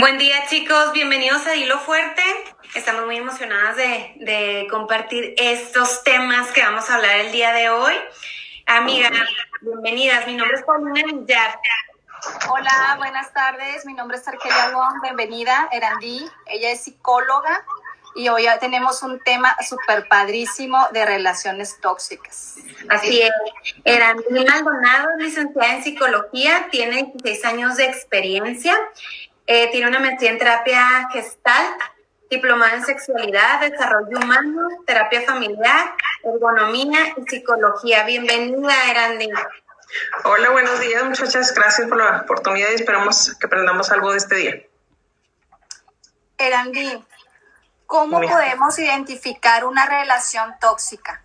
Buen día chicos, bienvenidos a Dilo Fuerte. Estamos muy emocionadas de, compartir estos temas que vamos a hablar el día de hoy. Amigas, bienvenidas. Mi nombre es Paulina Villar. Hola, buenas tardes. Mi nombre es Argelia Wong. Bienvenida, Erandi. Ella es psicóloga y hoy tenemos un tema súper padrísimo de relaciones tóxicas. Así es. Erandi Maldonado, licenciada en psicología, tiene 16 años de experiencia eh, tiene una maestría en terapia gestal, diplomada en sexualidad, desarrollo humano, terapia familiar, ergonomía y psicología. Bienvenida, Erandi. Hola, buenos días, muchachas. Gracias por la oportunidad y esperamos que aprendamos algo de este día. Erandi, ¿cómo podemos identificar una relación tóxica?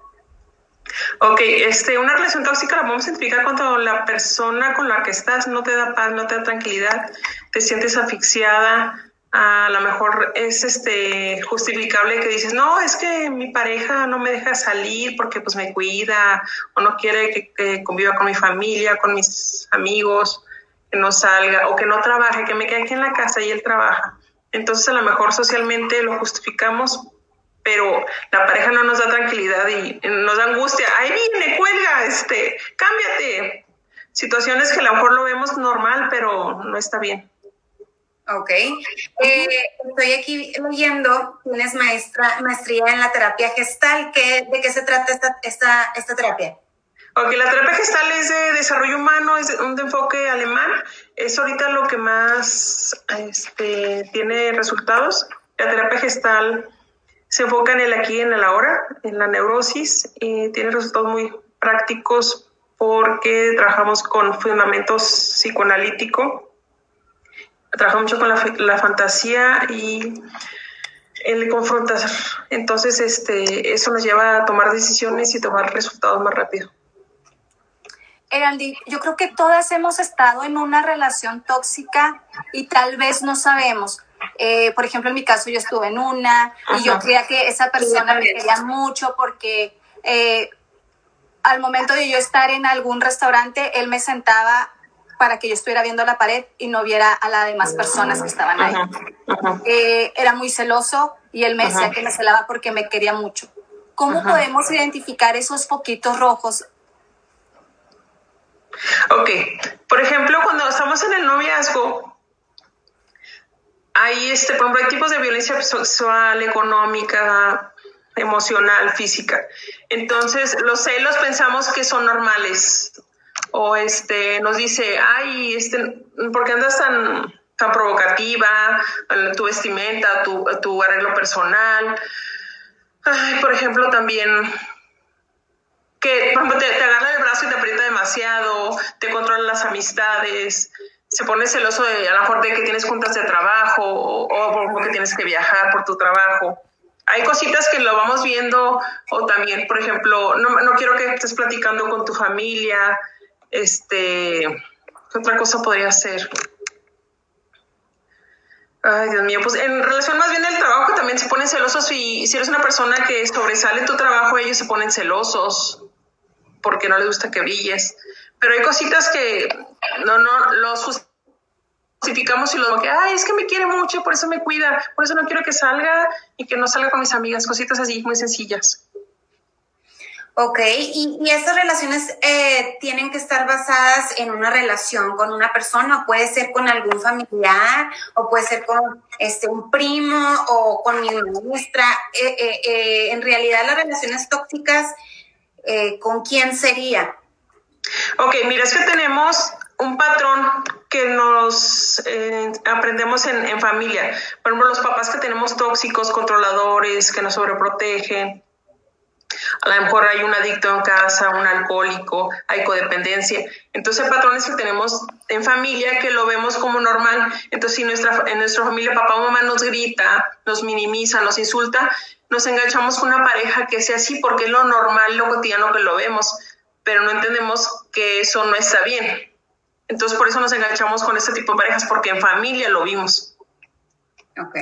Ok, este, una relación tóxica la podemos identificar cuando la persona con la que estás no te da paz, no te da tranquilidad, te sientes asfixiada, a lo mejor es este justificable que dices, no, es que mi pareja no me deja salir porque pues me cuida o no quiere que, que, conviva con mi familia, con mis amigos, que no salga o que no trabaje, que me quede aquí en la casa y él trabaja. Entonces a lo mejor socialmente lo justificamos pero la pareja no nos da tranquilidad y nos da angustia. Ahí viene, cuelga, este, cámbiate. Situaciones que a lo mejor lo vemos normal, pero no está bien. Ok. Eh, estoy aquí leyendo, tienes maestra, maestría en la terapia gestal. ¿Qué, ¿De qué se trata esta, esta, esta terapia? Ok, la terapia gestal es de desarrollo humano, es un enfoque alemán. Es ahorita lo que más este, tiene resultados. La terapia gestal se enfoca en el aquí y en el ahora, en la neurosis, y tiene resultados muy prácticos porque trabajamos con fundamentos psicoanalíticos, trabajamos mucho con la, fantasía y el confrontar. Entonces, este, eso nos lleva a tomar decisiones y tomar resultados más rápido. Erandi, yo creo que todas hemos estado en una relación tóxica y tal vez no sabemos. Eh, por ejemplo, en mi caso yo estuve en una y yo creía que esa persona me quería mucho porque eh, al momento de yo estar en algún restaurante, él me sentaba para que yo estuviera viendo la pared y no viera a las demás personas que estaban ahí. Eh, era muy celoso y él me decía que me celaba porque me quería mucho. ¿Cómo podemos identificar esos poquitos rojos? Ok, por ejemplo, cuando estamos en el noviazgo, hay, este, por ejemplo, hay tipos de violencia sexual, económica, emocional, física. Entonces, los celos pensamos que son normales. O este, nos dice, ay, este, ¿por qué andas tan, tan provocativa? Tu vestimenta, tu, tu arreglo personal. Ay, por ejemplo, también que te, te agarra el brazo y te aprieta demasiado, te controla las amistades, se pone celoso de a lo mejor de que tienes juntas de trabajo o, o porque tienes que viajar por tu trabajo. Hay cositas que lo vamos viendo o también, por ejemplo, no, no quiero que estés platicando con tu familia, este, ¿qué otra cosa podría ser? Ay, Dios mío, pues en relación más bien al trabajo también se ponen celosos y si eres una persona que sobresale tu trabajo, ellos se ponen celosos porque no les gusta que brilles. Pero hay cositas que no, no, los justificamos y lo que, ay, es que me quiere mucho, por eso me cuida, por eso no quiero que salga y que no salga con mis amigas, cositas así muy sencillas. Ok, y, y estas relaciones eh, tienen que estar basadas en una relación con una persona, puede ser con algún familiar, o puede ser con este, un primo, o con mi maestra. Eh, eh, en realidad, las relaciones tóxicas, ¿con quién sería? Ok, mira, es que tenemos un patrón que nos eh, aprendemos en, en, familia. Por ejemplo, los papás que tenemos tóxicos, controladores, que nos sobreprotegen. A lo mejor hay un adicto en casa, un alcohólico, hay codependencia. Entonces, patrones que tenemos en familia que lo vemos como normal. Entonces, si nuestra, en nuestra familia papá o mamá nos grita, nos minimiza, nos insulta, nos enganchamos con una pareja que sea así porque es lo normal, lo cotidiano que lo vemos pero no entendemos que eso no está bien. Entonces, por eso nos enganchamos con este tipo de parejas, porque en familia lo vimos. Ok.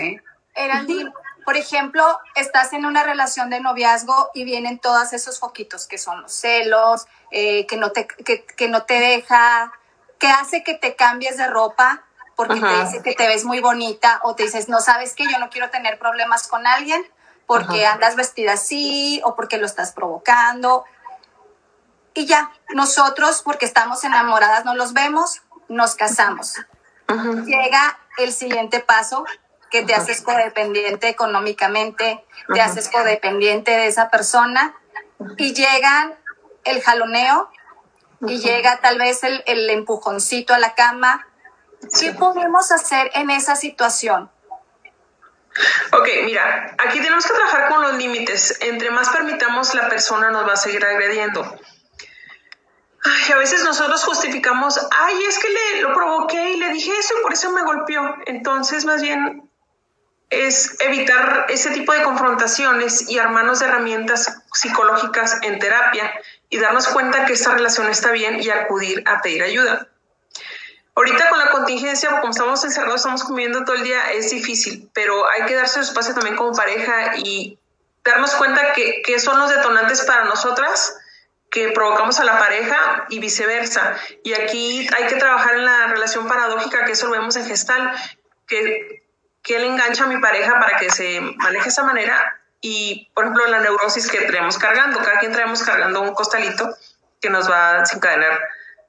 Erandi, por ejemplo, estás en una relación de noviazgo y vienen todos esos foquitos que son los celos, eh, que, no te, que, que no te deja, que hace que te cambies de ropa porque te dice que te ves muy bonita o te dices, no sabes que yo no quiero tener problemas con alguien porque andas vestida así o porque lo estás provocando. Y ya, nosotros, porque estamos enamoradas, no los vemos, nos casamos. Llega el siguiente paso, que te haces codependiente económicamente, te haces codependiente de esa persona y llega el jaloneo y llega tal vez el, el empujoncito a la cama. ¿Qué podemos hacer en esa situación? Ok, mira, aquí tenemos que trabajar con los límites. Entre más permitamos, la persona nos va a seguir agrediendo. Ay, a veces nosotros justificamos, ay, es que le lo provoqué y le dije eso y por eso me golpeó. Entonces, más bien es evitar ese tipo de confrontaciones y armarnos de herramientas psicológicas en terapia y darnos cuenta que esta relación está bien y acudir a pedir ayuda. Ahorita con la contingencia, como estamos encerrados, estamos comiendo todo el día, es difícil, pero hay que darse espacio también como pareja y darnos cuenta que, que son los detonantes para nosotras que provocamos a la pareja y viceversa. Y aquí hay que trabajar en la relación paradójica, que eso lo vemos en gestal, que, que él engancha a mi pareja para que se maneje de esa manera. Y, por ejemplo, la neurosis que traemos cargando, cada quien traemos cargando un costalito que nos va a desencadenar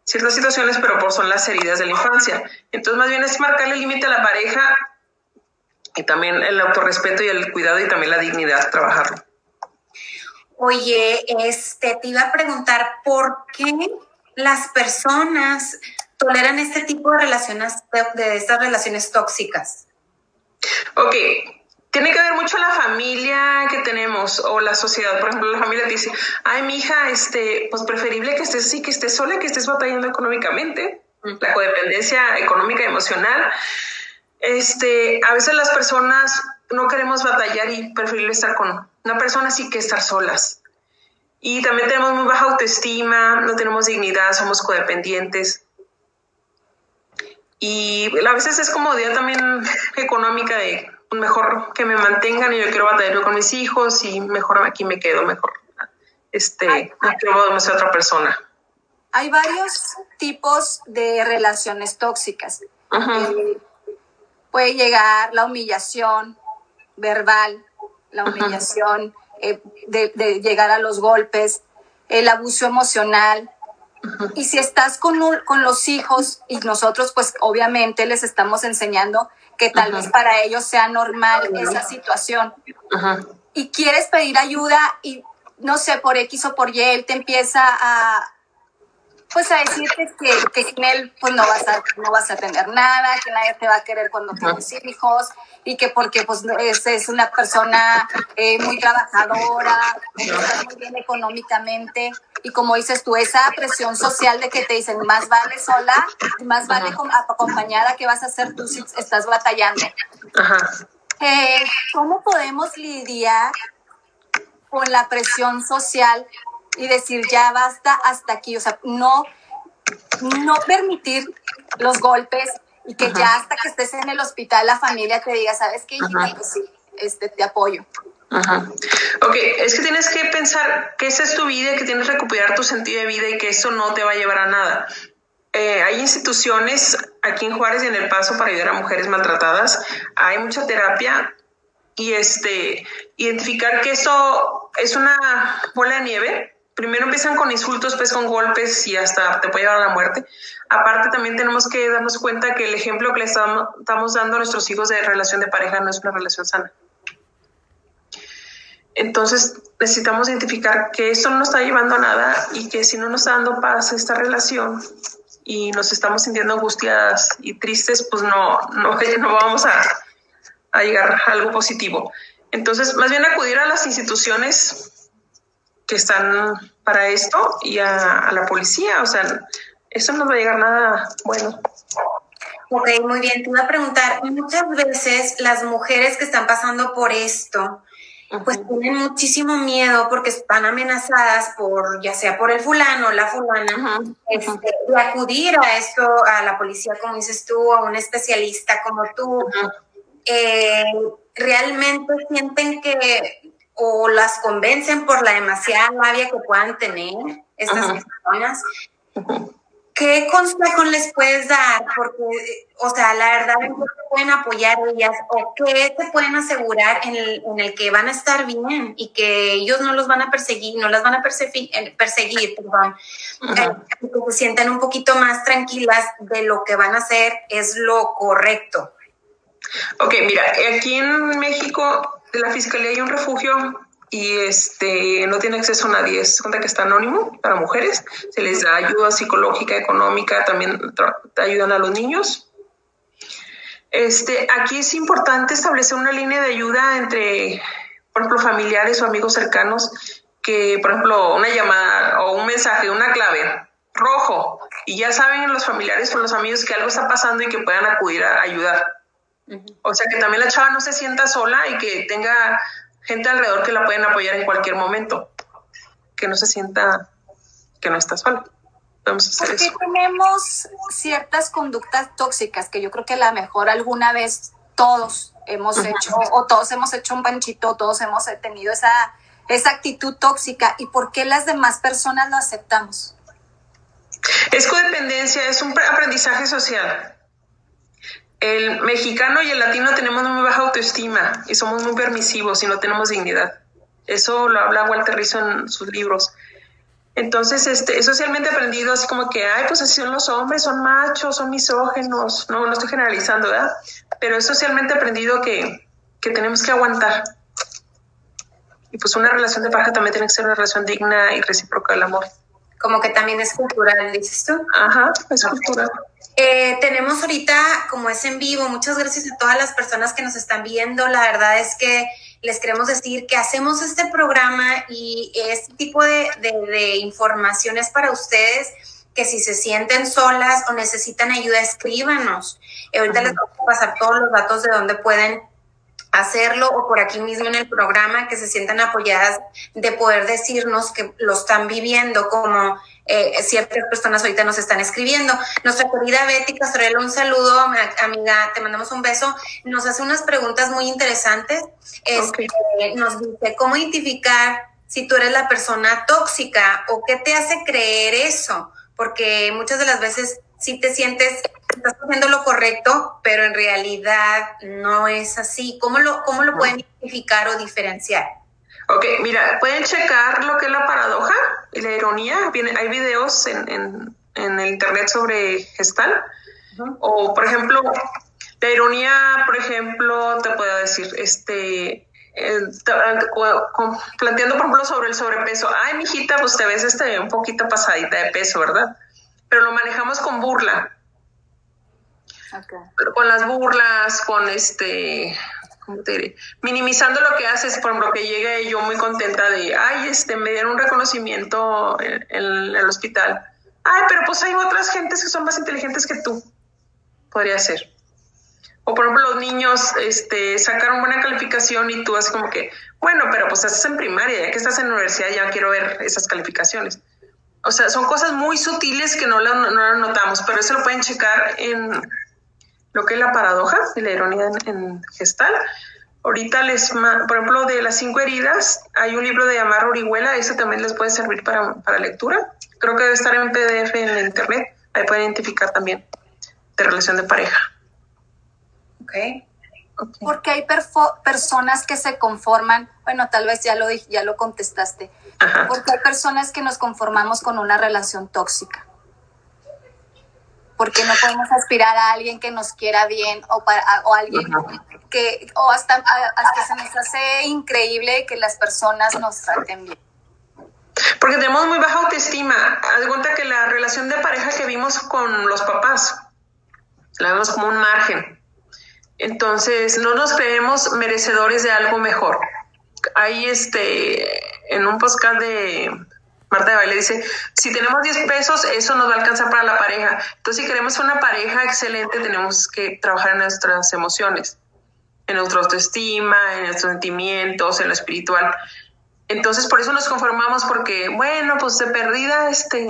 ciertas situaciones, pero por son las heridas de la infancia. Entonces, más bien es marcarle el límite a la pareja y también el autorrespeto y el cuidado y también la dignidad, trabajarlo. Oye, este, te iba a preguntar, ¿por qué las personas toleran este tipo de relaciones, de estas relaciones tóxicas? Ok, tiene que ver mucho la familia que tenemos o la sociedad. Por ejemplo, la familia dice, ay, mi hija, este, pues preferible que estés así, que estés sola, que estés batallando económicamente. La codependencia económica y emocional. Este, a veces las personas no queremos batallar y preferible estar con una persona así que estar solas. Y también tenemos muy baja autoestima, no tenemos dignidad, somos codependientes. Y a veces es comodidad también económica de mejor que me mantengan y yo quiero batallar con mis hijos y mejor aquí me quedo, mejor este, no quiero otra persona. Hay varios tipos de relaciones tóxicas. Eh, puede llegar la humillación verbal, la humillación eh, de, de, llegar a los golpes, el abuso emocional. Y si estás con, con los hijos y nosotros pues obviamente les estamos enseñando que tal vez para ellos sea normal esa situación. Y quieres pedir ayuda y no sé, por X o por Y, él te empieza a, pues a decirte que, que, sin él pues no vas a no vas a tener nada, que nadie te va a querer cuando tienes hijos y que porque pues es, es una persona eh, muy trabajadora, está muy bien económicamente y como dices tú, esa presión social de que te dicen más vale sola, más vale acompañada que vas a hacer tú si estás batallando. Eh, ¿Cómo podemos lidiar con la presión social y decir ya basta hasta aquí? O sea, no, no permitir los golpes y que ya hasta que estés en el hospital la familia te diga, ¿sabes qué? Pues sí, este, te apoyo. Ajá. Ok, es que tienes que pensar que esa es tu vida, que tienes que recuperar tu sentido de vida y que eso no te va a llevar a nada. Eh, hay instituciones aquí en Juárez y en El Paso para ayudar a mujeres maltratadas. Hay mucha terapia y este identificar que eso es una bola de nieve. Primero empiezan con insultos, pues con golpes y hasta te puede llevar a la muerte. Aparte también tenemos que darnos cuenta que el ejemplo que le estamos, dando a nuestros hijos de relación de pareja no es una relación sana. Entonces necesitamos identificar que esto no nos está llevando a nada y que si no nos está dando paz esta relación y nos estamos sintiendo angustiadas y tristes, pues no, no, no vamos a, a llegar a algo positivo. Entonces, más bien acudir a las instituciones que están para esto y a, a la policía. O sea, eso no va a llegar nada bueno. Ok, muy bien. Te iba a preguntar, muchas veces las mujeres que están pasando por esto, pues tienen muchísimo miedo porque están amenazadas por, ya sea por el fulano o la fulana, este, de acudir a esto, a la policía, como dices tú, a un especialista como tú. Eh, realmente sienten que o las convencen por la demasiada labia que puedan tener estas personas. ¿qué consejo les puedes dar? Porque, o sea, la verdad, ¿en qué pueden apoyar ellas o qué se pueden asegurar en el, que van a estar bien y que ellos no los van a perseguir, no las van a perseguir, eh, perseguir perdón, eh, que se sientan un poquito más tranquilas de lo que van a hacer es lo correcto? Ok, mira, aquí en México, de la Fiscalía hay un refugio y este no tiene acceso a nadie, es cuenta que está anónimo para mujeres, se les da ayuda psicológica, económica, también ayudan a los niños. Este, aquí es importante establecer una línea de ayuda entre, por ejemplo, familiares o amigos cercanos, que, por ejemplo, una llamada o un mensaje, una clave, rojo, y ya saben los familiares o los amigos que algo está pasando y que puedan acudir a ayudar. O sea, que también la chava no se sienta sola y que tenga gente alrededor que la pueden apoyar en cualquier momento, que no se sienta que no está sola. Vamos a hacer Porque tenemos ciertas conductas tóxicas que yo creo que a lo mejor alguna vez todos hemos hecho, o todos hemos hecho un panchito, todos hemos tenido esa, esa actitud tóxica, y por qué las demás personas lo aceptamos. Es codependencia, es un aprendizaje social el mexicano y el latino tenemos muy baja autoestima y somos muy permisivos y no tenemos dignidad. Eso lo habla Walter Rizzo en sus libros. Entonces, este, es socialmente aprendido así como que, ay, pues así son los hombres, son machos, son misógenos. No, no estoy generalizando, ¿verdad? Pero es socialmente aprendido que, que tenemos que aguantar. Y pues una relación de pareja también tiene que ser una relación digna y recíproca del amor. Como que también es cultural, dices tú. Ajá, es cultural. Eh, tenemos ahorita, como es en vivo, muchas gracias a todas las personas que nos están viendo. La verdad es que les queremos decir que hacemos este programa y este tipo de, de, informaciones para ustedes que si se sienten solas o necesitan ayuda, escríbanos. ahorita les vamos a pasar todos los datos de dónde pueden hacerlo o por aquí mismo en el programa que se sientan apoyadas de poder decirnos que lo están viviendo como eh, ciertas personas ahorita nos están escribiendo. Nuestra querida Betty Castrelo, un saludo, amiga, te mandamos un beso. Nos hace unas preguntas muy interesantes. Este, nos dice, ¿cómo identificar si tú eres la persona tóxica o qué te hace creer eso? Porque muchas de las veces si te sientes estás haciendo lo correcto, pero en realidad no es así. ¿Cómo lo, cómo lo pueden identificar o diferenciar? Ok, mira, pueden checar lo que es la paradoja y la ironía. hay videos en, el internet sobre gestal. O, por ejemplo, la ironía, por ejemplo, te puedo decir, este, eh, planteando, por ejemplo, sobre el sobrepeso. Ay, mijita, pues te ves este, un poquito pasadita de peso, ¿verdad? Pero lo manejamos con burla. Con las burlas, con este, ¿cómo te diré? Minimizando lo que haces, por ejemplo, que llegue yo muy contenta de, ay, este, me dieron un reconocimiento en, el hospital. Ay, pero pues hay otras gentes que son más inteligentes que tú. Podría ser. O por ejemplo, los niños este, sacaron buena calificación y tú haces como que, bueno, pero pues estás en primaria, ya que estás en universidad ya quiero ver esas calificaciones. O sea, son cosas muy sutiles que no las no notamos, pero eso lo pueden checar en lo que es la paradoja y la ironía en, gestal. Ahorita les, por ejemplo, de las cinco heridas, hay un libro de Amar Orihuela, ese también les puede servir para, para lectura. Creo que debe estar en PDF en internet, ahí pueden identificar también de relación de pareja. Ok. Porque hay personas que se conforman, bueno, tal vez ya lo, ya lo contestaste, porque hay personas que nos conformamos con una relación tóxica porque no podemos aspirar a alguien que nos quiera bien o para o alguien que o hasta, hasta se nos hace increíble que las personas nos traten bien. Porque tenemos muy baja autoestima. Haz cuenta que la relación de pareja que vimos con los papás, la vemos como un margen. Entonces, no nos creemos merecedores de algo mejor. Ahí, este, en un podcast de Marta de Baile dice, si tenemos 10 pesos, eso nos va a alcanzar para la pareja. Entonces, si queremos una pareja excelente, tenemos que trabajar en nuestras emociones, en nuestra autoestima, en nuestros sentimientos, en lo espiritual. Entonces, por eso nos conformamos, porque, bueno, pues de perdida, este,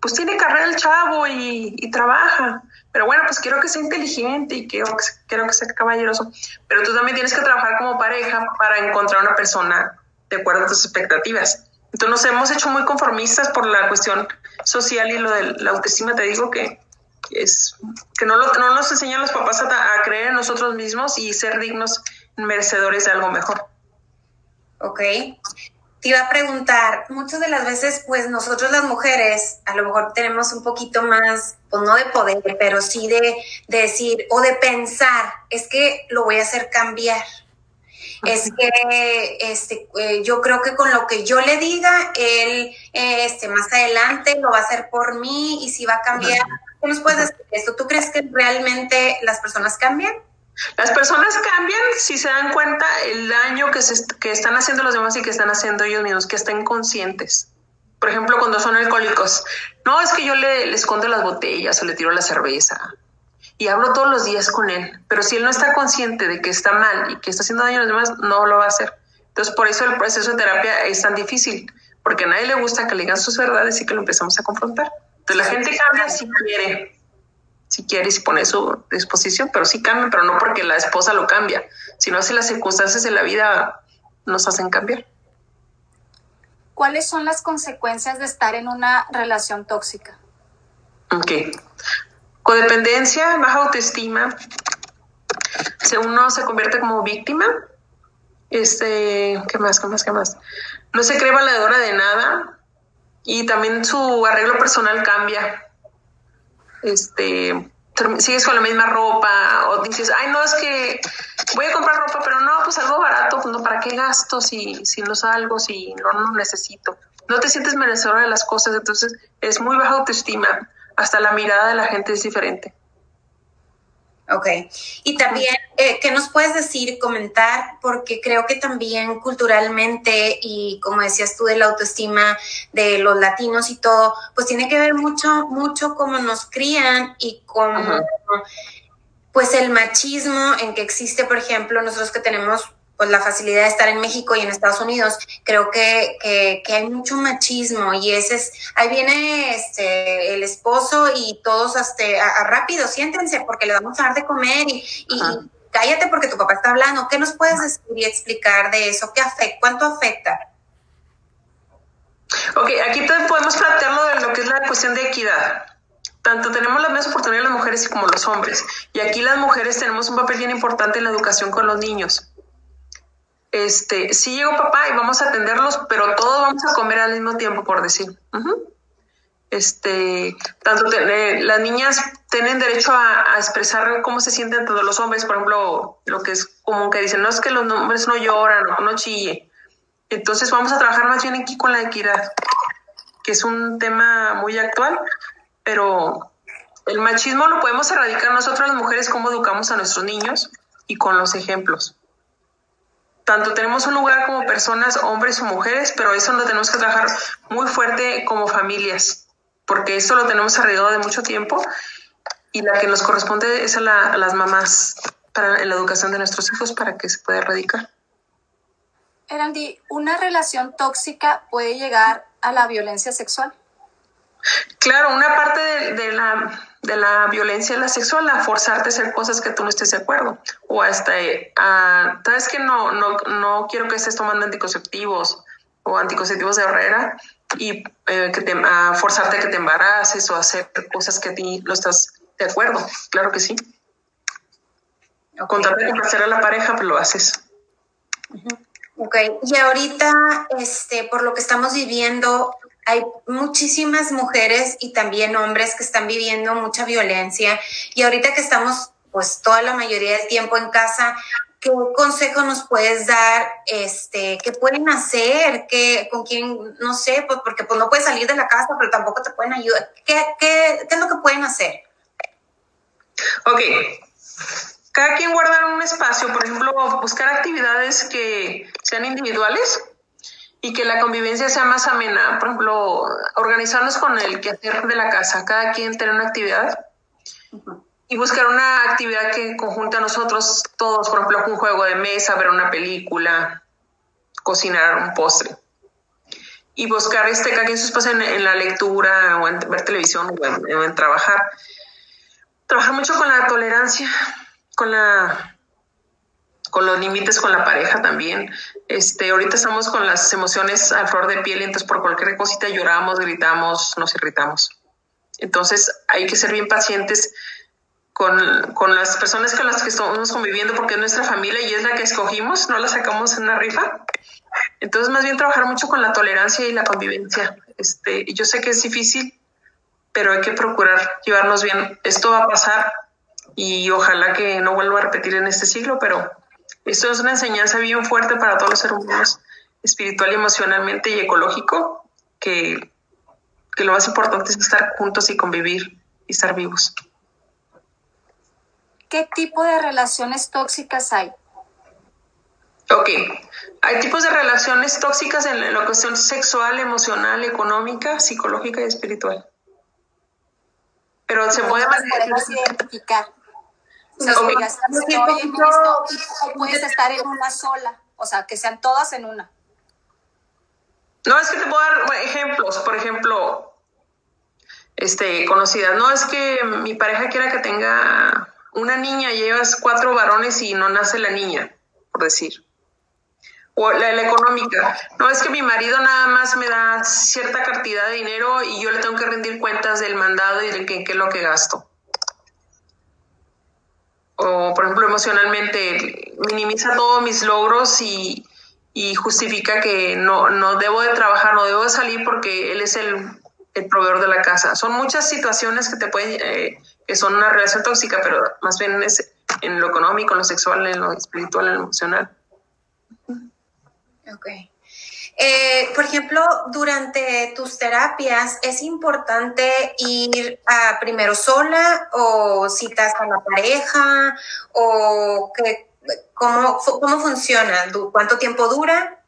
pues tiene carrera el chavo y, trabaja. Pero bueno, pues quiero que sea inteligente y quiero, quiero que sea caballeroso. Pero tú también tienes que trabajar como pareja para encontrar una persona de acuerdo a tus expectativas Entonces nos hemos hecho muy conformistas por la cuestión social y lo de la autoestima, te digo que es que no, no nos enseñan los papás a, creer en nosotros mismos y ser dignos, merecedores de algo mejor. Ok. Te iba a preguntar, muchas de las veces, pues nosotros las mujeres, a lo mejor tenemos un poquito más, pues no de poder, pero sí de decir o de pensar, es que lo voy a hacer cambiar es que este, eh, yo creo que con lo que yo le diga, él este, más adelante lo va a hacer por mí y si va a cambiar. ¿Qué nos puedes decir esto? ¿Tú crees que realmente las personas cambian? Las personas cambian si se dan cuenta el daño que, se, que están haciendo los demás y que están haciendo ellos mismos, que estén conscientes. Por ejemplo, cuando son alcohólicos. No, es que yo le, le escondo las botellas o le tiro la cerveza y hablo todos los días con él, pero si él no está consciente de que está mal y que está haciendo daño a los demás, no lo va a hacer. Entonces, por eso el proceso de terapia es tan difícil, porque a nadie le gusta que le digan sus verdades y que lo empezamos a confrontar. Entonces, la gente cambia si quiere, si quiere y si pone su disposición, pero sí cambia, pero no porque la esposa lo cambia, sino si las circunstancias de la vida nos hacen cambiar. ¿Cuáles son las consecuencias de estar en una relación tóxica? Ok. Codependencia, baja autoestima, uno se convierte como víctima. Este, ¿qué más? ¿Qué más? ¿Qué más? No se cree valedora de nada y también su arreglo personal cambia. Este, sigues con la misma ropa o dices, ay, no, es que voy a comprar ropa, pero no, pues algo barato, pues no, ¿para qué gasto si, si no salgo, si no lo necesito? No te sientes merecedora de las cosas, entonces es muy baja autoestima hasta la mirada de la gente es diferente. Ok. Y también, eh, ¿qué nos puedes decir, comentar? Porque creo que también culturalmente y como decías tú de la autoestima de los latinos y todo, pues tiene que ver mucho, mucho cómo nos crían y cómo, pues el machismo en que existe, por ejemplo, nosotros que tenemos pues la facilidad de estar en México y en Estados Unidos, creo que, que, hay mucho machismo y ese es, ahí viene este, el esposo y todos hasta a, rápido, siéntense porque le vamos a dar de comer y, y, cállate porque tu papá está hablando. ¿Qué nos puedes decir y explicar de eso? ¿Qué afecta? ¿Cuánto afecta? Ok, aquí podemos plantearlo de lo que es la cuestión de equidad tanto tenemos las mismas oportunidades las mujeres como los hombres. Y aquí las mujeres tenemos un papel bien importante en la educación con los niños este, sí llegó papá y vamos a atenderlos, pero todos vamos a comer al mismo tiempo, por decir. Este, tanto las niñas tienen derecho a, expresar cómo se sienten todos los hombres, por ejemplo, lo que es común que dicen, no es que los hombres no lloran o no chille. Entonces vamos a trabajar más bien aquí con la equidad, que es un tema muy actual, pero el machismo lo podemos erradicar nosotros las mujeres, cómo educamos a nuestros niños y con los ejemplos tanto tenemos un lugar como personas, hombres o mujeres, pero eso lo tenemos que trabajar muy fuerte como familias, porque esto lo tenemos alrededor de mucho tiempo y la que nos corresponde es a, las mamás para la educación de nuestros hijos para que se pueda erradicar. Erandi, ¿una relación tóxica puede llegar a la violencia sexual? Claro, una parte de la de la violencia la sexual a forzarte a hacer cosas que tú no estés de acuerdo o hasta a, sabes que no, no, no quiero que estés tomando anticonceptivos o anticonceptivos de Herrera y eh, que te, a forzarte a que te embaraces o hacer cosas que a ti no estás de acuerdo, claro que sí. Okay. Con tal de complacer a la pareja, pues lo haces. Ok, y ahorita, este, por lo que estamos viviendo, hay muchísimas mujeres y también hombres que están viviendo mucha violencia y ahorita que estamos pues toda la mayoría del tiempo en casa, ¿qué consejo nos puedes dar? Este, ¿qué pueden hacer? ¿Qué, con quién? No sé, pues porque pues no puedes salir de la casa, pero tampoco te pueden ayudar. ¿Qué, qué, qué es lo que pueden hacer? Ok. Cada quien guardar un espacio, por ejemplo, buscar actividades que sean individuales y que la convivencia sea más amena. Por ejemplo, organizarnos con el quehacer de la casa, cada quien tener una actividad y buscar una actividad que conjunte a nosotros todos, por ejemplo, un juego de mesa, ver una película, cocinar un postre. Y buscar este, cada quien su espacio en, la lectura o en ver televisión o en, en trabajar. Trabajar mucho con la tolerancia, con la con los límites con la pareja también. Este, ahorita estamos con las emociones a flor de piel, entonces por cualquier cosita lloramos, gritamos, nos irritamos. Entonces hay que ser bien pacientes con, con, las personas con las que estamos conviviendo porque es nuestra familia y es la que escogimos, no la sacamos en una rifa. Entonces más bien trabajar mucho con la tolerancia y la convivencia. Este, yo sé que es difícil, pero hay que procurar llevarnos bien. Esto va a pasar y ojalá que no vuelva a repetir en este siglo, pero esto es una enseñanza bien fuerte para todos los seres humanos, espiritual emocionalmente y ecológico, que, que lo más importante es estar juntos y convivir y estar vivos. ¿Qué tipo de relaciones tóxicas hay? Ok, hay tipos de relaciones tóxicas en la cuestión sexual, emocional, económica, psicológica y espiritual. Pero se puede identificar. O sea, puedes estar en una sola, o sea, que sean todas en una. No, es que te puedo dar ejemplos, por ejemplo, este, conocidas. No, es que mi pareja quiera que tenga una niña, llevas cuatro varones y no nace la niña, por decir. O la, la, económica. No, es que mi marido nada más me da cierta cantidad de dinero y yo le tengo que rendir cuentas del mandado y de qué es lo que gasto o por ejemplo emocionalmente minimiza todos mis logros y, justifica que no, no debo de trabajar, no debo de salir porque él es el, proveedor de la casa. Son muchas situaciones que te pueden, eh, que son una relación tóxica, pero más bien es en lo económico, en lo sexual, en lo espiritual, en lo emocional. Ok. Eh, por ejemplo, durante tus terapias, ¿es importante ir a primero sola o citas con la pareja? ¿O qué, cómo, cómo funciona? ¿Cuánto tiempo dura?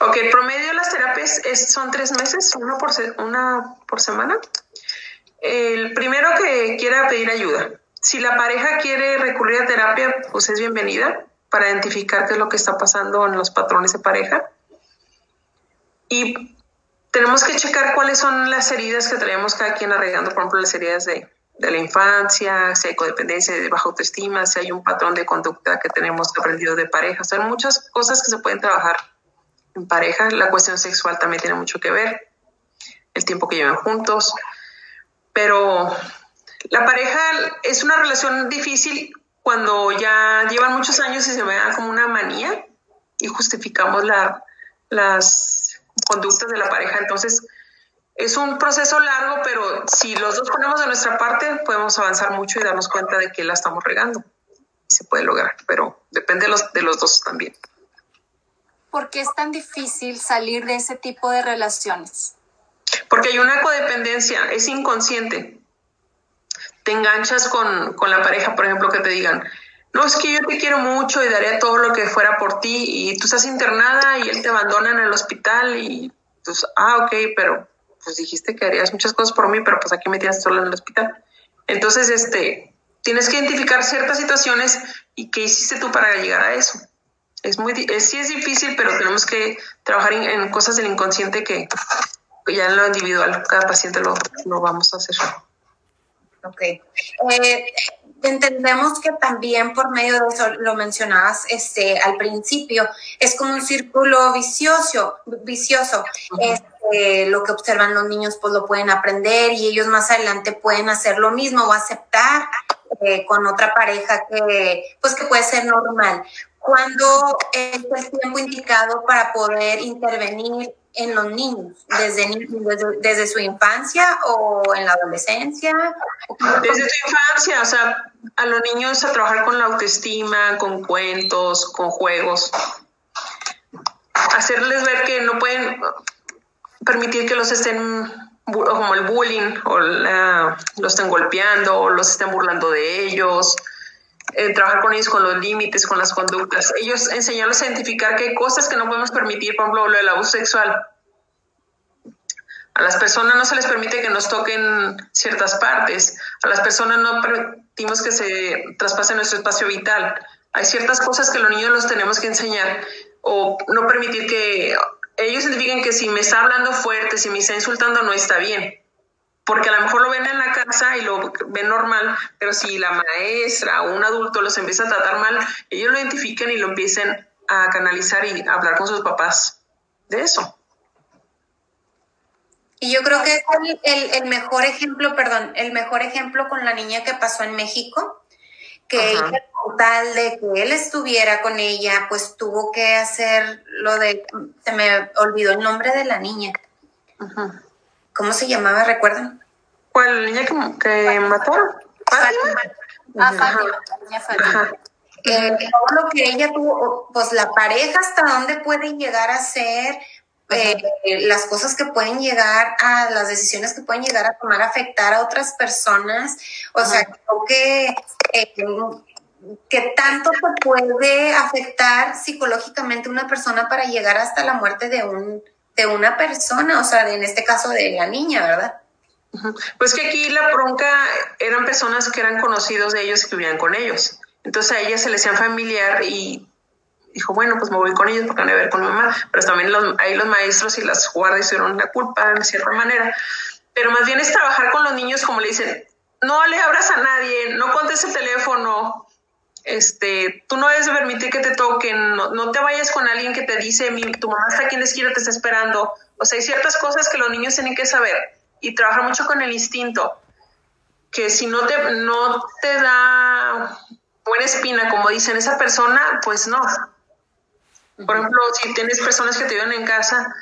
Ok, el promedio de las terapias son tres meses, una por, una por semana. El primero que quiera pedir ayuda. Si la pareja quiere recurrir a terapia, pues es bienvenida para identificar qué es lo que está pasando en los patrones de pareja y tenemos que checar cuáles son las heridas que traemos cada quien arreglando, por ejemplo, las heridas de, de la infancia, si hay codependencia, de baja autoestima, si hay un patrón de conducta que tenemos aprendido de pareja. Hay muchas cosas que se pueden trabajar en pareja. La cuestión sexual también tiene mucho que ver, el tiempo que llevan juntos. Pero la pareja es una relación difícil cuando ya llevan muchos años y se vea como una manía y justificamos la, las conductas de la pareja. Entonces, es un proceso largo, pero si los dos ponemos de nuestra parte, podemos avanzar mucho y darnos cuenta de que la estamos regando. Y se puede lograr, pero depende de los, de los dos también. ¿Por qué es tan difícil salir de ese tipo de relaciones? Porque hay una codependencia, es inconsciente. Te enganchas con, con la pareja, por ejemplo, que te digan, no, es que yo te quiero mucho y daría todo lo que fuera por ti y tú estás internada y él te abandona en el hospital y pues, ah, ok, pero pues dijiste que harías muchas cosas por mí, pero pues aquí me tienes solo en el hospital. Entonces, este, tienes que identificar ciertas situaciones y qué hiciste tú para llegar a eso. Es muy, es, sí es difícil, pero tenemos que trabajar en, cosas del inconsciente que, ya en lo individual, cada paciente lo, lo vamos a hacer. Ok. Eh, entendemos que también por medio de eso, lo mencionabas este, al principio, es como un círculo vicioso, vicioso. Este, lo que observan los niños pues lo pueden aprender y ellos más adelante pueden hacer lo mismo o aceptar eh, con otra pareja que pues que puede ser normal. ¿Cuándo es el tiempo indicado para poder intervenir en los niños, desde, desde, su infancia o en la adolescencia? Desde su infancia, o sea, a los niños a trabajar con la autoestima, con cuentos, con juegos. Hacerles ver que no pueden permitir que los estén, como el bullying, o los estén golpeando, o los estén burlando de ellos. Trabajar con ellos con los límites, con las conductas. Ellos enseñarlos a identificar que hay cosas que no podemos permitir, por ejemplo, lo del abuso sexual. A las personas no se les permite que nos toquen ciertas partes. A las personas no permitimos que se traspase nuestro espacio vital. Hay ciertas cosas que los niños los tenemos que enseñar o no permitir que ellos identifiquen que si me está hablando fuerte, si me está insultando, no está bien porque a lo mejor lo ven en la casa y lo ven normal, pero si la maestra o un adulto los empieza a tratar mal, ellos lo identifican y lo empiecen a canalizar y hablar con sus papás de eso. Y yo creo que el, el, mejor ejemplo, perdón, el mejor ejemplo con la niña que pasó en México, que ella, tal de que él estuviera con ella, pues tuvo que hacer lo de, se me olvidó el nombre de la niña. ¿Cómo se llamaba? ¿Recuerdan? ¿Cuál niña que, que mató? Fátima. Fátima. todo lo que ella tuvo, pues la pareja hasta dónde puede llegar a ser, eh, las cosas que pueden llegar a, las decisiones que pueden llegar a tomar, afectar a otras personas. O sea, creo que, eh, que tanto te puede afectar psicológicamente una persona para llegar hasta la muerte de, un, de una persona, o sea, en este caso de la niña, ¿verdad? Pues que aquí la bronca eran personas que eran conocidos de ellos y que vivían con ellos. Entonces a ella se le hacían familiar y dijo, bueno, pues me voy con ellos porque van a ver con mi mamá, pero también los, ahí los maestros y las guardias tuvieron la culpa de cierta manera. Pero más bien es trabajar con los niños como le dicen, no le abras a nadie, no contes el teléfono, este, tú no debes permitir que te toquen, no, te vayas con alguien que te dice, mi, tu mamá está aquí en la esquina, te está esperando. O sea, hay ciertas cosas que los niños tienen que saber y trabajar mucho con el instinto, que si no te, no te da buena espina, como dicen esa persona, pues no. Por ejemplo, si tienes personas que te viven en casa,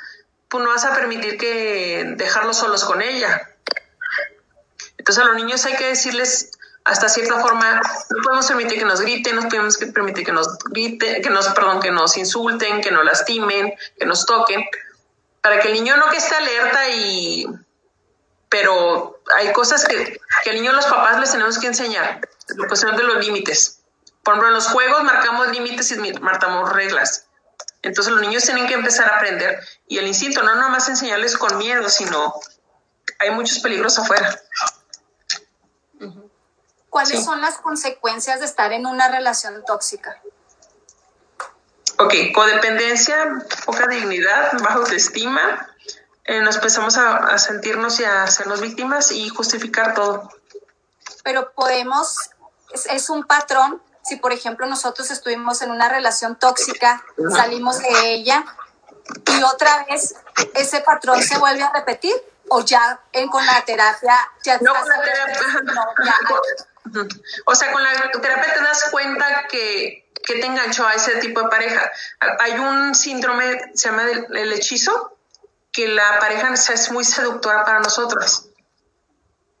pues no vas a permitir que dejarlos solos con ella. Entonces a los niños hay que decirles hasta cierta forma, no podemos permitir que nos griten, no podemos permitir que nos griten, que nos, perdón, que nos insulten, que nos lastimen, que nos toquen, para que el niño no que esté alerta y pero hay cosas que, que al niño los papás les tenemos que enseñar, la cuestión de los límites. Por ejemplo, en los juegos marcamos límites y marcamos reglas. Entonces los niños tienen que empezar a aprender y el instinto no nada más enseñarles con miedo, sino hay muchos peligros afuera. ¿Cuáles son las consecuencias de estar en una relación tóxica? Ok, codependencia, poca dignidad, baja autoestima, eh, nos empezamos a, sentirnos y a hacernos víctimas y justificar todo. Pero podemos, es un patrón si por ejemplo nosotros estuvimos en una relación tóxica, salimos de ella y otra vez ese patrón se vuelve a repetir o ya en, con la terapia ya no, con la terapia, o sea con la terapia te das cuenta que, que te enganchó a ese tipo de pareja. Hay un síndrome se llama el, hechizo que la pareja es muy seductora para nosotros.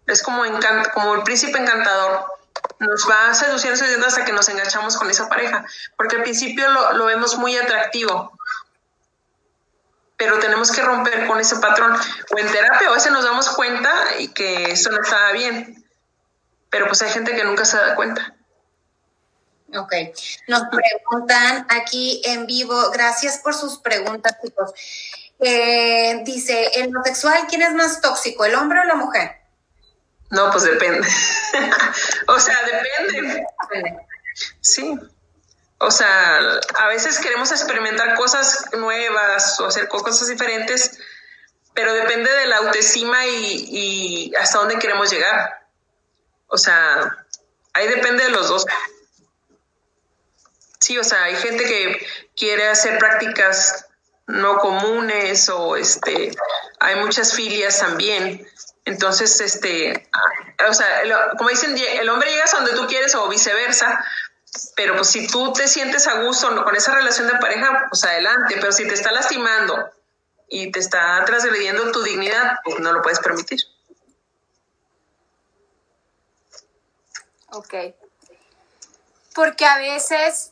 Es como como el príncipe encantador. Nos va seduciendo, seduciendo hasta que nos enganchamos con esa pareja, porque al principio lo, lo vemos muy atractivo, pero tenemos que romper con ese patrón. O en terapia a veces nos damos cuenta y que eso no está bien, pero pues hay gente que nunca se da cuenta. Ok, nos preguntan aquí en vivo, gracias por sus preguntas, chicos. Eh, dice, en lo sexual, ¿quién es más tóxico, el hombre o la mujer? No, pues depende. o sea, depende. Sí. O sea, a veces queremos experimentar cosas nuevas o hacer cosas diferentes, pero depende de la autoestima y, hasta dónde queremos llegar. O sea, ahí depende de los dos. Sí, o sea, hay gente que quiere hacer prácticas no comunes o este, hay muchas filias también. Entonces, este, o sea, como dicen, el hombre llega a donde tú quieres o viceversa, pero pues si tú te sientes a gusto con esa relación de pareja, pues adelante, pero si te está lastimando y te está transgrediendo tu dignidad, pues no lo puedes permitir. Ok. Porque a veces,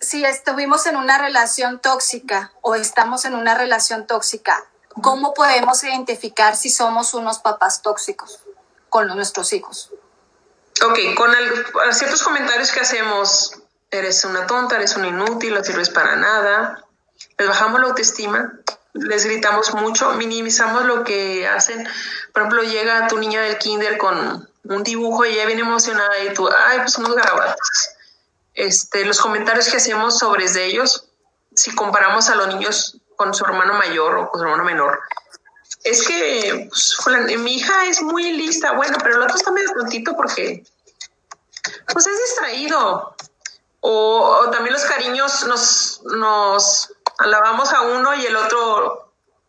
si estuvimos en una relación tóxica o estamos en una relación tóxica, ¿Cómo podemos identificar si somos unos papás tóxicos con nuestros hijos? Ok, con ciertos comentarios que hacemos, eres una tonta, eres un inútil, no sirves para nada, les bajamos la autoestima, les gritamos mucho, minimizamos lo que hacen. Por ejemplo, llega tu niña del kinder con un dibujo y ella viene emocionada y tú, ay, pues unos garabatos. Este, los comentarios que hacemos sobre ellos, si comparamos a los niños con su hermano mayor o con su hermano menor, es que pues, mi hija es muy lista, bueno, pero el otro está medio tontito porque pues es distraído. O, también los cariños nos, nos alabamos a uno y el otro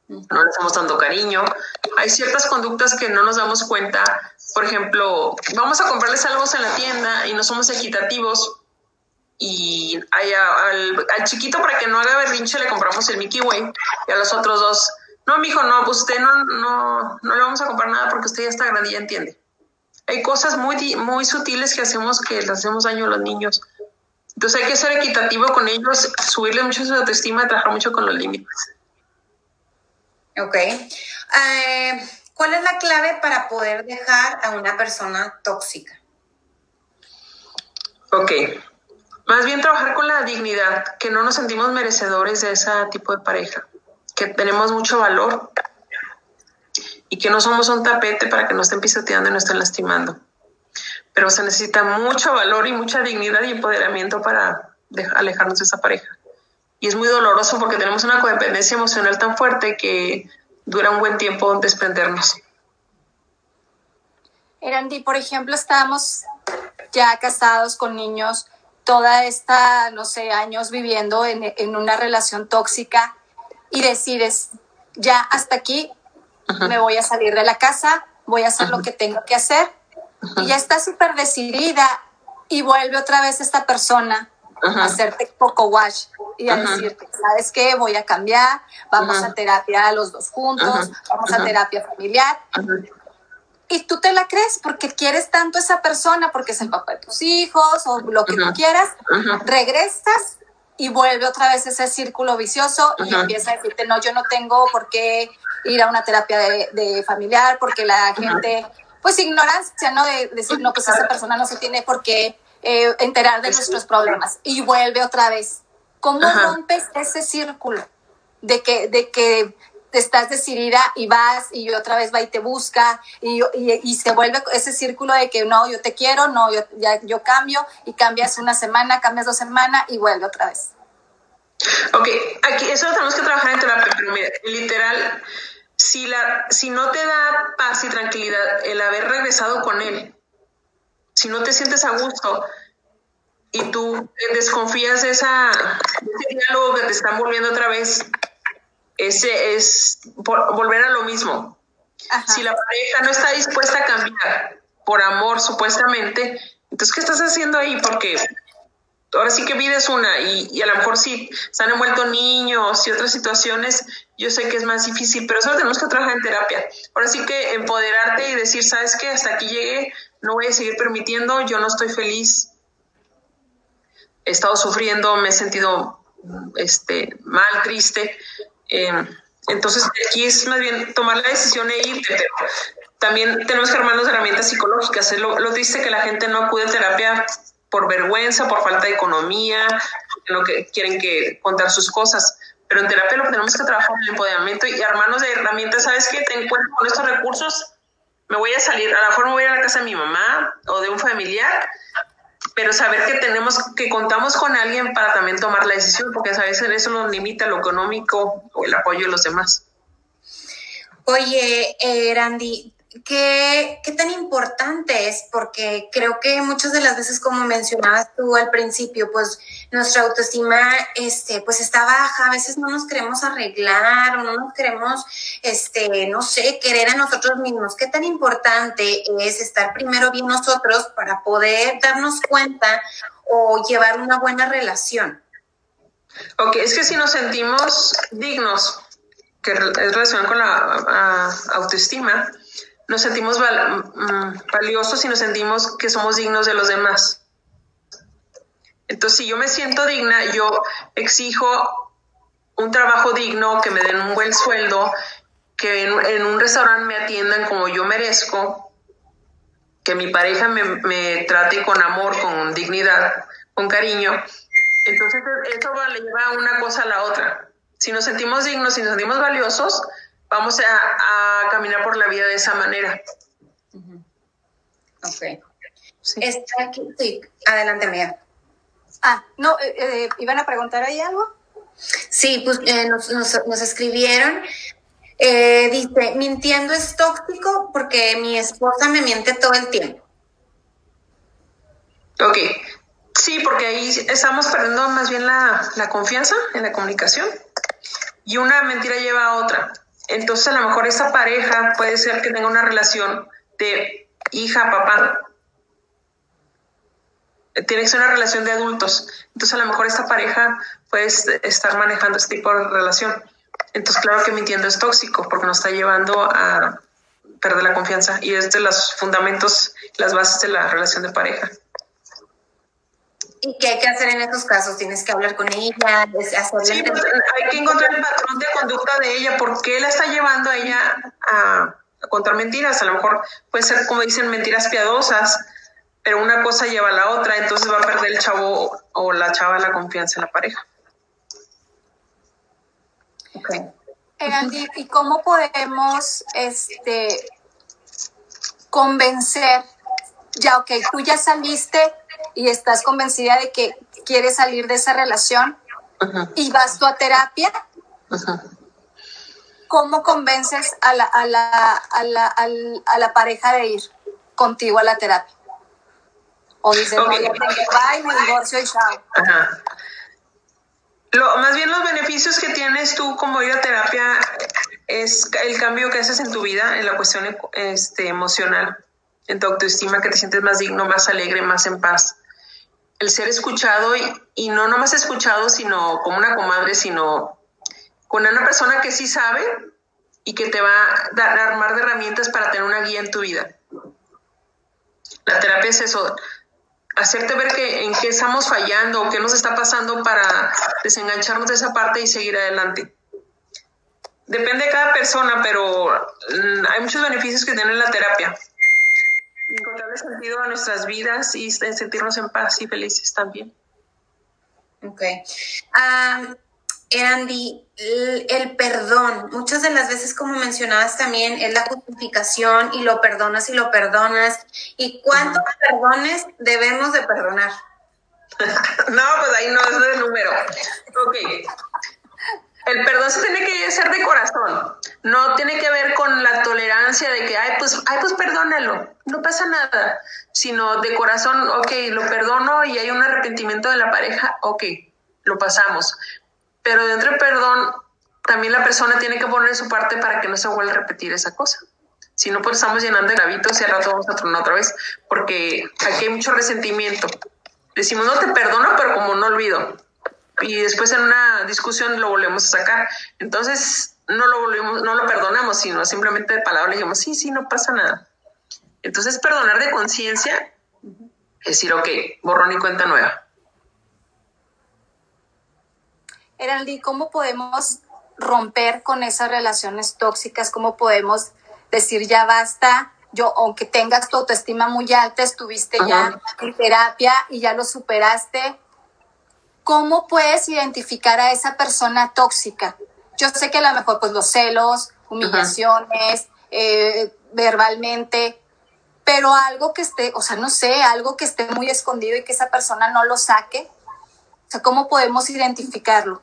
no le estamos dando cariño. Hay ciertas conductas que no nos damos cuenta. Por ejemplo, vamos a comprarles algo en la tienda y no somos equitativos. Y al, al, chiquito, para que no haga berrinche, le compramos el Mickey Way. Y a los otros dos, no, mijo, no, pues usted no, no, no le vamos a comprar nada porque usted ya está grande y ya entiende. Hay cosas muy, muy sutiles que hacemos que le hacemos daño a los niños. Entonces hay que ser equitativo con ellos, subirle mucho su autoestima, trabajar mucho con los límites. Ok. Eh, ¿Cuál es la clave para poder dejar a una persona tóxica? Ok. Más bien trabajar con la dignidad, que no nos sentimos merecedores de ese tipo de pareja, que tenemos mucho valor y que no somos un tapete para que nos estén pisoteando y nos estén lastimando. Pero se necesita mucho valor y mucha dignidad y empoderamiento para alejarnos de esa pareja. Y es muy doloroso porque tenemos una codependencia emocional tan fuerte que dura un buen tiempo desprendernos. Erandi, por ejemplo, estamos ya casados con niños, toda esta, no sé, años viviendo en, en una relación tóxica y decides, ya hasta aquí me voy a salir de la casa, voy a hacer lo que tengo que hacer. Y ya está súper decidida y vuelve otra vez esta persona a hacerte poco wash y a decirte, ¿sabes qué? Voy a cambiar, vamos a terapia los dos juntos, vamos a terapia familiar. Y tú te la crees porque quieres tanto a esa persona, porque es el papá de tus hijos o lo que tú quieras, regresas y vuelve otra vez ese círculo vicioso y empieza a decirte, no, yo no tengo por qué ir a una terapia de, familiar porque la gente, pues ignorancia, ¿no? De, decir, no, pues esa persona no se tiene por qué eh, enterar de nuestros problemas y vuelve otra vez. ¿Cómo rompes ese círculo de que, de que estás decidida y vas y otra vez va y te busca y, y, se vuelve ese círculo de que no, yo te quiero, no, yo, ya, yo cambio y cambias una semana, cambias dos semanas y vuelve otra vez. Ok, aquí eso lo tenemos que trabajar en terapia, pero mira, literal, si, la, si no te da paz y tranquilidad el haber regresado con él, si no te sientes a gusto y tú desconfías de, esa, ese diálogo que te están volviendo otra vez, ese es volver a lo mismo. Si la pareja no está dispuesta a cambiar por amor, supuestamente, entonces, ¿qué estás haciendo ahí? Porque ahora sí que vida es una y, a lo mejor sí se han envuelto niños y otras situaciones, yo sé que es más difícil, pero eso tenemos que trabajar en terapia. Ahora sí que empoderarte y decir, ¿sabes qué? Hasta aquí llegué, no voy a seguir permitiendo, yo no estoy feliz, he estado sufriendo, me he sentido este, mal, triste. Eh, entonces, aquí es más bien tomar la decisión e irte. También tenemos que armarnos herramientas psicológicas. Lo, lo triste que la gente no acude a terapia por vergüenza, por falta de economía, no que quieren que contar sus cosas. Pero en terapia lo que tenemos que trabajar en el empoderamiento y armarnos de herramientas. ¿Sabes qué? Te estos recursos, me voy a salir, a lo mejor me voy a la casa de mi mamá o de un familiar, pero saber que tenemos, que contamos con alguien para también tomar la decisión, porque a veces eso nos limita lo económico o el apoyo de los demás. Oye, eh, Randy, ¿Qué, ¿Qué tan importante es? Porque creo que muchas de las veces, como mencionabas tú al principio, pues nuestra autoestima este, pues está baja, a veces no nos queremos arreglar o no nos queremos, este, no sé, querer a nosotros mismos. ¿Qué tan importante es estar primero bien nosotros para poder darnos cuenta o llevar una buena relación? Ok, es que si nos sentimos dignos, que es relación con la autoestima, nos sentimos mm, valiosos y nos sentimos que somos dignos de los demás. Entonces, si yo me siento digna, yo exijo un trabajo digno, que me den un buen sueldo, que en, un restaurante me atiendan como yo merezco, que mi pareja me, me, trate con amor, con dignidad, con cariño. Entonces, eso le lleva una cosa a la otra. Si nos sentimos dignos, si nos sentimos valiosos, vamos a, caminar por la vida de esa manera. Ok. Está aquí, sí. Adelante, Mía. Ah, no, eh, eh, ¿iban a preguntar ahí algo? Sí, pues eh, nos, nos, escribieron Eh, dice, mintiendo es tóxico porque mi esposa me miente todo el tiempo. Ok, sí, porque ahí estamos perdiendo más bien la, la confianza en la comunicación y una mentira lleva a otra. Entonces a lo mejor esa pareja puede ser que tenga una relación de hija-papá. Tiene que ser una relación de adultos. Entonces a lo mejor esta pareja puede estar manejando este tipo de relación. Entonces claro que mintiendo es tóxico porque nos está llevando a perder la confianza y es de los fundamentos, las bases de la relación de pareja. ¿Y qué hay que hacer en estos casos? Tienes que hablar con ella, hacerle... Sí, pues, hay que encontrar el patrón de conducta de ella, por qué la está llevando a ella a, contar mentiras. A lo mejor puede ser, como dicen, mentiras piadosas, pero una cosa lleva a la otra, entonces va a perder el chavo o la chava la confianza en la pareja. Okay. Eh, ¿y cómo podemos este, convencer? Ya, ok, tú ya saliste y estás convencida de que quieres salir de esa relación y vas tú a terapia, ¿cómo convences a la, a, la, a, la, a la pareja de ir contigo a la terapia? O dices, okay. no, bye, me divorcio y chao. Lo, más bien los beneficios que tienes tú como ir a terapia es el cambio que haces en tu vida en la cuestión este, emocional, en tu autoestima, que te sientes más digno, más alegre, más en paz el ser escuchado y, y no nomás escuchado, sino como una comadre, sino con una persona que sí sabe y que te va a, dar, armar de herramientas para tener una guía en tu vida. La terapia es eso, hacerte ver que en qué estamos fallando o qué nos está pasando para desengancharnos de esa parte y seguir adelante. Depende de cada persona, pero mm, hay muchos beneficios que tiene la terapia encontrarle sentido a nuestras vidas y sentirnos en paz y felices también. Ok. Um, Andy, el, perdón, muchas de las veces, como mencionabas también, es la justificación y lo perdonas y lo perdonas. ¿Y cuántos perdones debemos de perdonar? no, pues ahí no es de número. Ok. El perdón se tiene que ser de corazón, no tiene que ver con la tolerancia de que, ay, pues, ay, pues perdónalo, no pasa nada, sino de corazón, ok, lo perdono y hay un arrepentimiento de la pareja, ok, lo pasamos. Pero dentro del perdón, también la persona tiene que poner su parte para que no se vuelva a repetir esa cosa. Si no, pues estamos llenando de gravitos y al rato vamos a tronar otra vez, porque aquí hay mucho resentimiento. Decimos, no te perdono, pero como no olvido y después en una discusión lo volvemos a sacar. Entonces no lo volvemos, no lo perdonamos, sino simplemente de palabra le dijimos, sí, sí, no pasa nada. Entonces perdonar de conciencia es decir, ok, borrón y cuenta nueva. Eraldi, ¿cómo podemos romper con esas relaciones tóxicas? ¿Cómo podemos decir ya basta? Yo, aunque tengas tu autoestima muy alta, estuviste ya en terapia y ya lo superaste, ¿cómo puedes identificar a esa persona tóxica? Yo sé que a lo mejor pues los celos, humillaciones, eh, verbalmente, pero algo que esté, o sea, no sé, algo que esté muy escondido y que esa persona no lo saque. O sea, ¿cómo podemos identificarlo?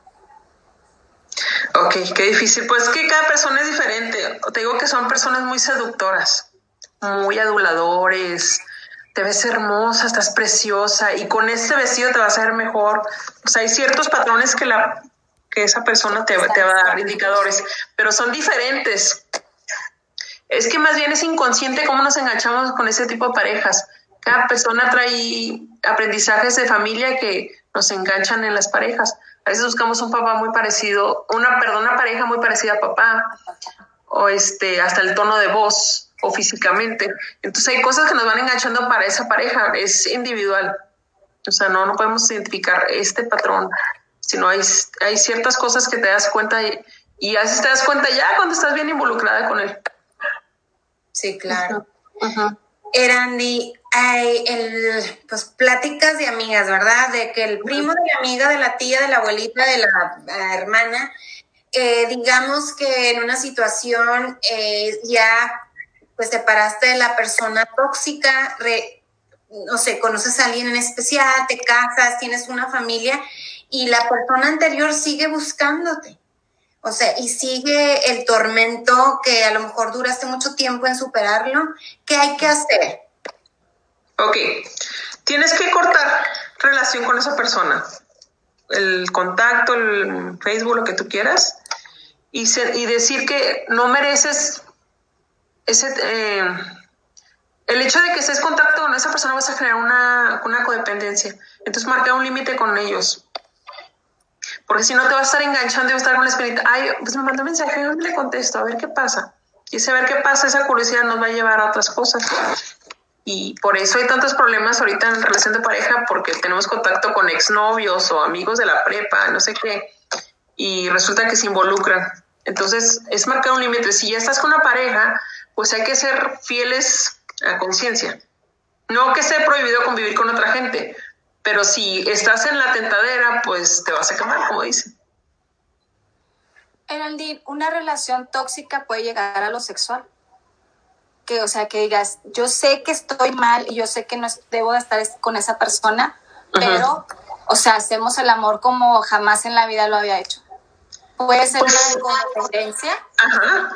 Ok, qué difícil. Pues que cada persona es diferente. Te digo que son personas muy seductoras, muy aduladores, te ves hermosa, estás preciosa y con este vestido te vas a ver mejor. O sea, hay ciertos patrones que, la, que esa persona te, te va a dar indicadores, pero son diferentes. Es que más bien es inconsciente cómo nos enganchamos con ese tipo de parejas. Cada persona trae aprendizajes de familia que nos enganchan en las parejas. A veces buscamos un papá muy parecido, una, perdón, una pareja muy parecida a papá, o este, hasta el tono de voz o físicamente. Entonces hay cosas que nos van enganchando para esa pareja, es individual. O sea, no, no podemos identificar este patrón, sino hay, hay ciertas cosas que te das cuenta y, y a veces te das cuenta ya cuando estás bien involucrada con él. Sí, claro. Erandi, hay el, pues pláticas de amigas, ¿verdad? De que el primo de la amiga, de la tía, de la abuelita, de la, hermana, eh, digamos que en una situación eh, ya pues separaste de la persona tóxica, no sé, conoces a alguien en especial, te casas, tienes una familia y la persona anterior sigue buscándote. O sea, y sigue el tormento que a lo mejor duraste mucho tiempo en superarlo, ¿qué hay que hacer? Ok, tienes que cortar relación con esa persona, el contacto, el Facebook, lo que tú quieras, y, y decir que no mereces ese... Eh, el hecho de que estés contacto con esa persona vas a generar una, una codependencia. Entonces marca un límite con ellos. Porque si no te vas a estar enganchando y vas a estar con la espinita, ay, pues me mandó un mensaje, yo le contesto, a ver qué pasa. Y saber qué pasa, esa curiosidad nos va a llevar a otras cosas. Y por eso hay tantos problemas ahorita en relación de pareja, porque tenemos contacto con exnovios o amigos de la prepa, no sé qué, y resulta que se involucran. Entonces, es marcar un límite. Si ya estás con una pareja, pues hay que ser fieles a conciencia. No que esté prohibido convivir con otra gente, pero si estás en la tentadera, pues te vas a quemar, como dicen. Eraldine, una relación tóxica puede llegar a lo sexual. Que, o sea, que digas, yo sé que estoy mal y yo sé que no debo de estar con esa persona, pero, o sea, hacemos el amor como jamás en la vida lo había hecho. Puede ser pues, una codependencia. Ajá.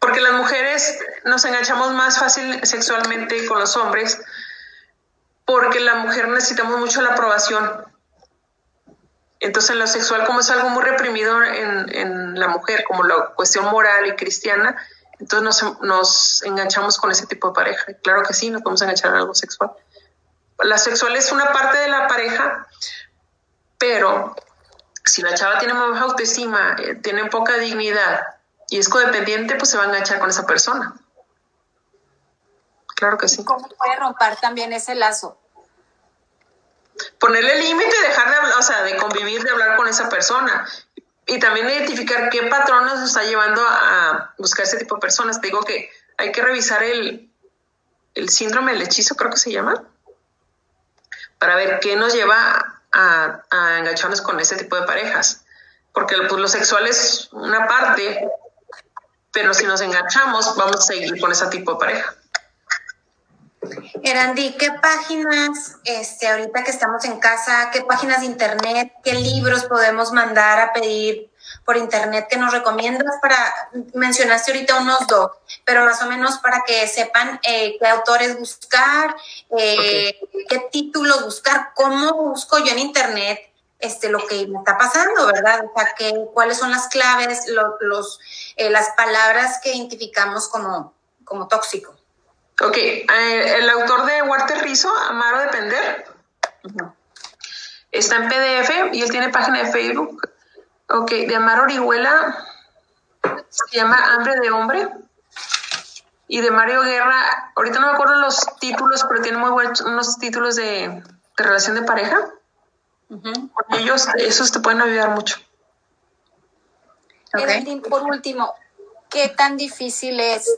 Porque las mujeres nos enganchamos más fácil sexualmente con los hombres porque la mujer necesitamos mucho la aprobación. Entonces, lo sexual, como es algo muy reprimido en, la mujer, como la cuestión moral y cristiana, entonces nos, enganchamos con ese tipo de pareja. Claro que sí, nos podemos enganchar en algo sexual. La sexual es una parte de la pareja, pero si la chava tiene baja autoestima, eh, tiene poca dignidad y es codependiente, pues se va a enganchar con esa persona. Claro que sí. ¿Cómo puede romper también ese lazo? Ponerle límite, dejar de hablar, o sea, de convivir, de hablar con esa persona. Y también identificar qué patrón nos está llevando a buscar ese tipo de personas. Te digo que hay que revisar el, el síndrome del hechizo, creo que se llama, para ver qué nos lleva a, a engancharnos con ese tipo de parejas. Porque pues, lo sexual es una parte, pero si nos enganchamos, vamos a seguir con ese tipo de pareja. Erandi, ¿qué páginas, este, ahorita que estamos en casa, qué páginas de internet, qué libros podemos mandar a pedir por internet que nos recomiendas para, mencionaste ahorita unos dos, pero más o menos para que sepan eh, qué autores buscar, eh, qué títulos buscar, cómo busco yo en internet este, lo que me está pasando, ¿verdad? O sea, que, cuáles son las claves, los, eh, las palabras que identificamos como, como tóxico. Ok, eh, el autor de Walter Rizzo, Amaro Depender, está en PDF y él tiene página de Facebook. Ok, de Amaro Orihuela, se llama Hambre de Hombre. Y de Mario Guerra, ahorita no me acuerdo los títulos, pero tiene muy buenos unos títulos de, relación de pareja. ellos, esos te pueden ayudar mucho. Okay. por último, ¿qué tan difícil es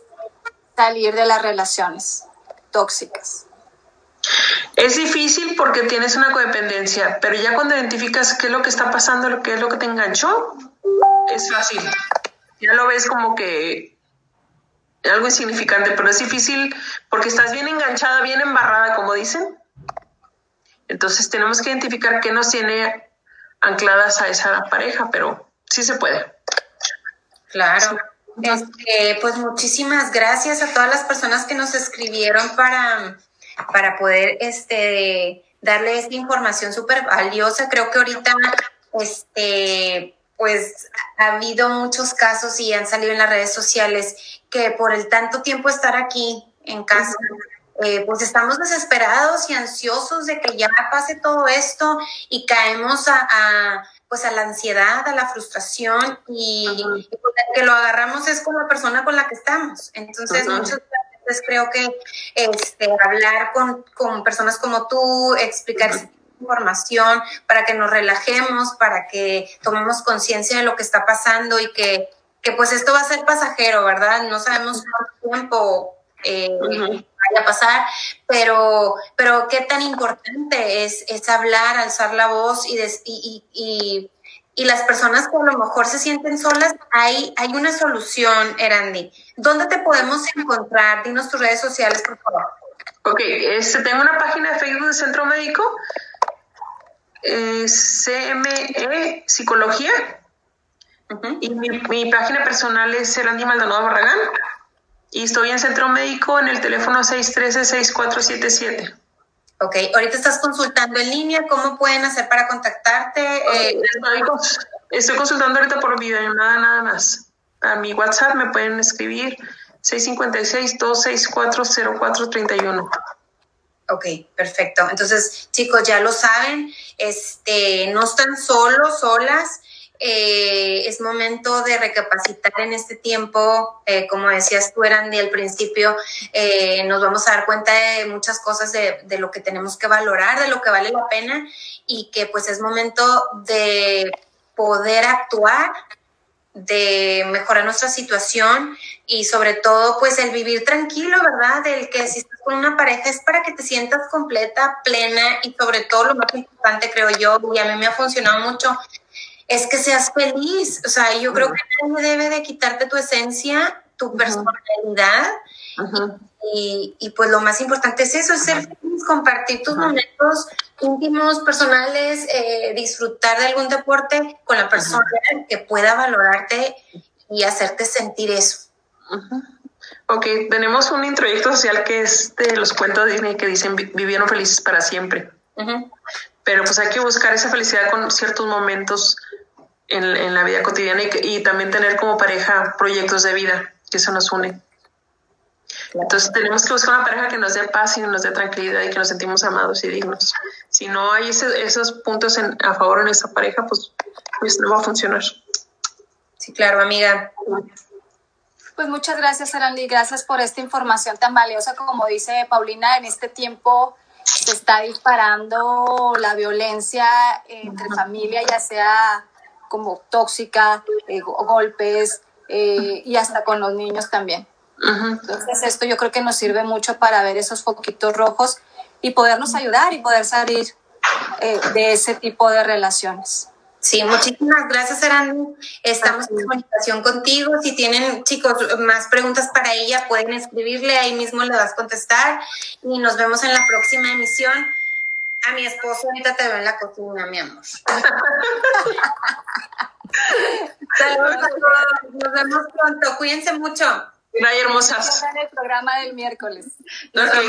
salir de las relaciones tóxicas? Es difícil porque tienes una codependencia, pero ya cuando identificas qué es lo que está pasando, qué es lo que te enganchó, es fácil. Ya lo ves como que algo insignificante, pero es difícil porque estás bien enganchada, bien embarrada, como dicen. Entonces tenemos que identificar qué nos tiene ancladas a esa pareja, pero sí se puede. Claro. Este, pues muchísimas gracias a todas las personas que nos escribieron para, para poder este, darle esta información súper valiosa. Creo que ahorita este, pues ha habido muchos casos y han salido en las redes sociales que por el tanto tiempo estar aquí en casa, eh, pues estamos desesperados y ansiosos de que ya pase todo esto y caemos a pues a la ansiedad, a la frustración y, que lo agarramos es con la persona con la que estamos. Entonces, muchas veces creo que este, hablar con, con personas como tú, explicar información para que nos relajemos, para que tomemos conciencia de lo que está pasando y que, que pues esto va a ser pasajero, ¿verdad? No sabemos cuánto tiempo eh, vaya a pasar, pero, pero qué tan importante es, es hablar, alzar la voz y, y, y, y, las personas que a lo mejor se sienten solas, hay, hay una solución, Erandi. ¿Dónde te podemos encontrar? Dinos tus redes sociales, por favor. Ok, este, tengo una página de Facebook del Centro Médico, eh, CME Psicología, Y mi, página personal es Serandi Maldonado Barragán. Y estoy en Centro Médico en el teléfono 613-6477. Ok, ahorita estás consultando en línea, ¿cómo pueden hacer para contactarte? Eh, estoy, consultando ahorita por video, nada, nada más. A mi WhatsApp me pueden escribir 656-264-0431. Ok, perfecto. Entonces, chicos, ya lo saben, este, no están solos, solas. Eh, es momento de recapacitar en este tiempo, eh, como decías tú, Erandi, al principio, eh, nos vamos a dar cuenta de muchas cosas de, lo que tenemos que valorar, de lo que vale la pena y que pues es momento de poder actuar, de mejorar nuestra situación y sobre todo pues el vivir tranquilo, ¿verdad? El que si estás con una pareja es para que te sientas completa, plena y sobre todo lo más importante creo yo, y a mí me ha funcionado mucho, es que seas feliz. O sea, yo creo que nadie debe de quitarte tu esencia, tu personalidad. Y, y, pues lo más importante es eso, es ser feliz, compartir tus momentos íntimos, personales, eh, disfrutar de algún deporte con la persona que pueda valorarte y hacerte sentir eso. Ok, tenemos un introyecto social que es de los cuentos de Disney que dicen vivieron felices para siempre. Pero pues hay que buscar esa felicidad con ciertos momentos en, la vida cotidiana y, también tener como pareja proyectos de vida, que eso nos une. Entonces tenemos que buscar una pareja que nos dé paz y nos dé tranquilidad y que nos sentimos amados y dignos. Si no hay esos puntos a favor en esa pareja, pues, pues no va a funcionar. Sí, claro, amiga. Pues muchas gracias, Arandi. Gracias por esta información tan valiosa. Como dice Paulina, en este tiempo se está disparando la violencia entre familia, ya sea como tóxica, eh, golpes eh, y hasta con los niños también. Entonces esto yo creo que nos sirve mucho para ver esos foquitos rojos y podernos ayudar y poder salir eh, de ese tipo de relaciones. Sí, muchísimas gracias, Arandi. Estamos en comunicación contigo. Si tienen, chicos, más preguntas para ella, pueden escribirle, ahí mismo le vas a contestar. Y nos vemos en la próxima emisión. A mi esposo ahorita te veo en la cocina, mi amor. Saludos a todos. Nos vemos pronto. Cuídense mucho. Bye, hermosas. En el programa del miércoles. Okay.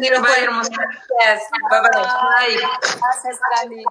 Bye, hermosas. Gracias. Bye, bye. Gracias, Dani.